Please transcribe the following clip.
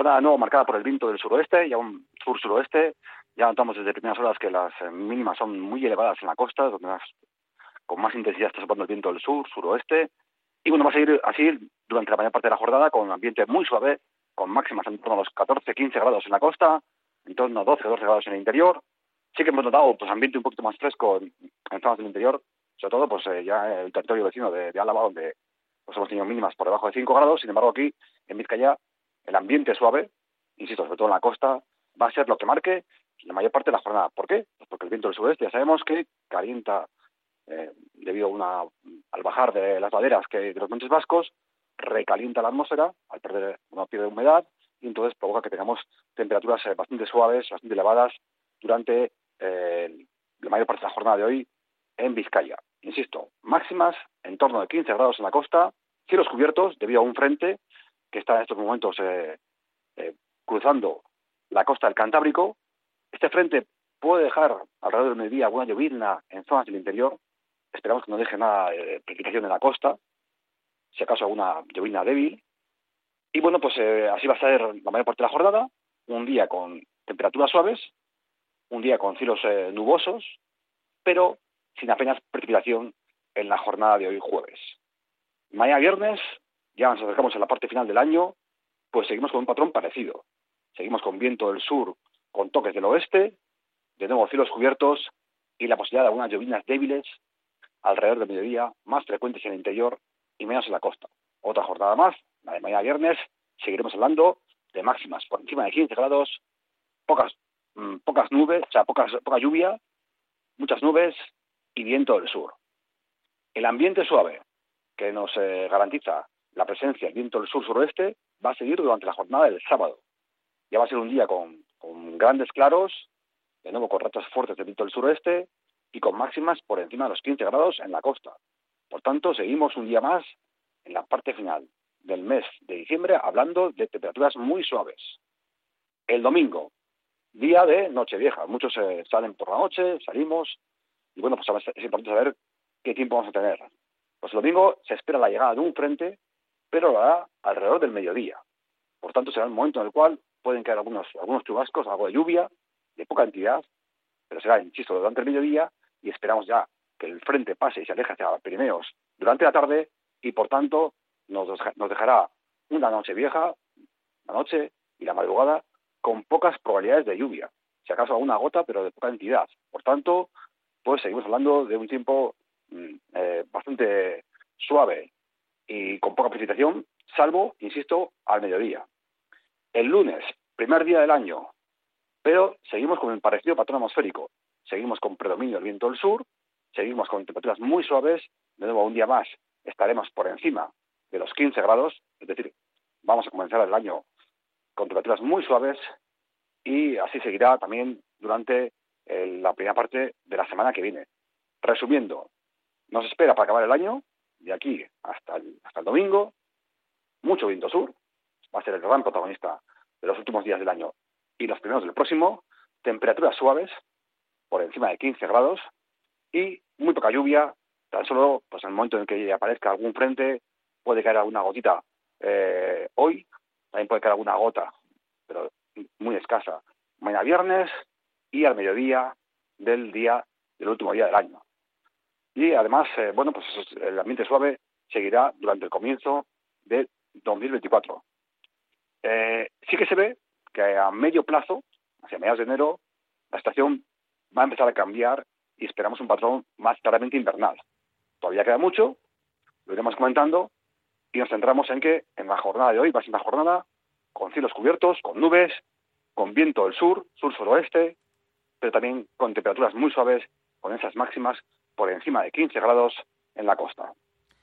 jornada no marcada por el viento del suroeste, ya un sur-suroeste. Ya notamos desde primeras horas que las eh, mínimas son muy elevadas en la costa, donde con más intensidad está soplando el viento del sur, suroeste. Y bueno, va a seguir así durante la mayor parte de la jornada con un ambiente muy suave, con máximas en torno a los 14-15 grados en la costa, en torno a 12-12 grados en el interior. Sí que hemos notado pues ambiente un poquito más fresco en, zonas del interior, sobre todo pues eh, ya el territorio vecino de, de Álava, donde pues hemos tenido mínimas por debajo de 5 grados. Sin embargo, aquí en Vizcaya el ambiente suave, insisto, sobre todo en la costa, va a ser lo que marque la mayor parte de la jornada. ¿Por qué? Pues porque el viento del sudeste ya sabemos que calienta eh, debido a una, al bajar de las laderas que de los montes vascos, recalienta la atmósfera al perder una piel de humedad y entonces provoca que tengamos temperaturas eh, bastante suaves, bastante elevadas durante eh, la mayor parte de la jornada de hoy en Vizcaya. Insisto, máximas en torno de 15 grados en la costa, cielos cubiertos debido a un frente que está en estos momentos eh, eh, cruzando la costa del Cantábrico. Este frente puede dejar alrededor de día alguna llovizna en zonas del interior. Esperamos que no deje nada de precipitación en la costa, si acaso alguna llovizna débil. Y bueno, pues eh, así va a ser la mayor parte de la jornada. Un día con temperaturas suaves, un día con cielos nubosos, pero sin apenas precipitación en la jornada de hoy jueves. Mañana viernes ya nos acercamos a la parte final del año, pues seguimos con un patrón parecido. Seguimos con viento del sur con toques del oeste, de nuevo cielos cubiertos y la posibilidad de algunas llovinas débiles alrededor del mediodía, más frecuentes en el interior y menos en la costa. Otra jornada más, la de mañana viernes, seguiremos hablando de máximas por encima de 15 grados, pocas, mm, pocas nubes, o sea, pocas, poca lluvia, muchas nubes y viento del sur. El ambiente suave que nos eh, garantiza la presencia del viento del sur-suroeste va a seguir durante la jornada del sábado. Ya va a ser un día con, grandes claros, de nuevo con rachas fuertes de viento del suroeste y con máximas por encima de los 15 grados en la costa. Por tanto, seguimos un día más en la parte final del mes de diciembre hablando de temperaturas muy suaves. El domingo, día de Nochevieja. Muchos eh, salen por la noche, salimos, y bueno, pues es importante saber qué tiempo vamos a tener. Pues el domingo se espera la llegada de un frente pero lo hará alrededor del mediodía. Por tanto, será el momento en el cual pueden caer algunos, algunos chubascos, algo de lluvia, de poca entidad, pero será, insisto, durante el mediodía y esperamos ya que el frente pase y se aleje hacia Pirineos durante la tarde y, por tanto, nos, nos dejará una noche vieja, la noche y la madrugada, con pocas probabilidades de lluvia. Si acaso alguna gota, pero de poca entidad. Por tanto, pues seguimos hablando de un tiempo mm, eh, bastante suave salvo, insisto, al mediodía. El lunes, primer día del año, pero seguimos con el parecido patrón atmosférico. Seguimos con predominio del viento del sur, seguimos con temperaturas muy suaves, de nuevo un día más estaremos por encima de los 15 grados, es decir, vamos a comenzar el año con temperaturas muy suaves y así seguirá también durante eh, la primera parte de la semana que viene. Resumiendo, nos espera para acabar el año de aquí hasta el, hasta el domingo, mucho viento sur, va a ser el gran protagonista de los últimos días del año y los primeros del próximo, temperaturas suaves, por encima de 15 grados, y muy poca lluvia, tan solo pues en el momento en que aparezca algún frente, puede caer alguna gotita eh, hoy, también puede caer alguna gota, pero muy escasa, mañana viernes y al mediodía del día del último día del año. Y además, eh, bueno, pues el ambiente suave seguirá durante el comienzo de 2024. Eh, sí que se ve que a medio plazo, hacia mediados de enero, la estación va a empezar a cambiar y esperamos un patrón más claramente invernal. Todavía queda mucho, lo iremos comentando, y nos centramos en que en la jornada de hoy va a ser una jornada con cielos cubiertos, con nubes, con viento del sur, sur-suroeste, pero también con temperaturas muy suaves, con esas máximas por encima de 15 grados en la costa.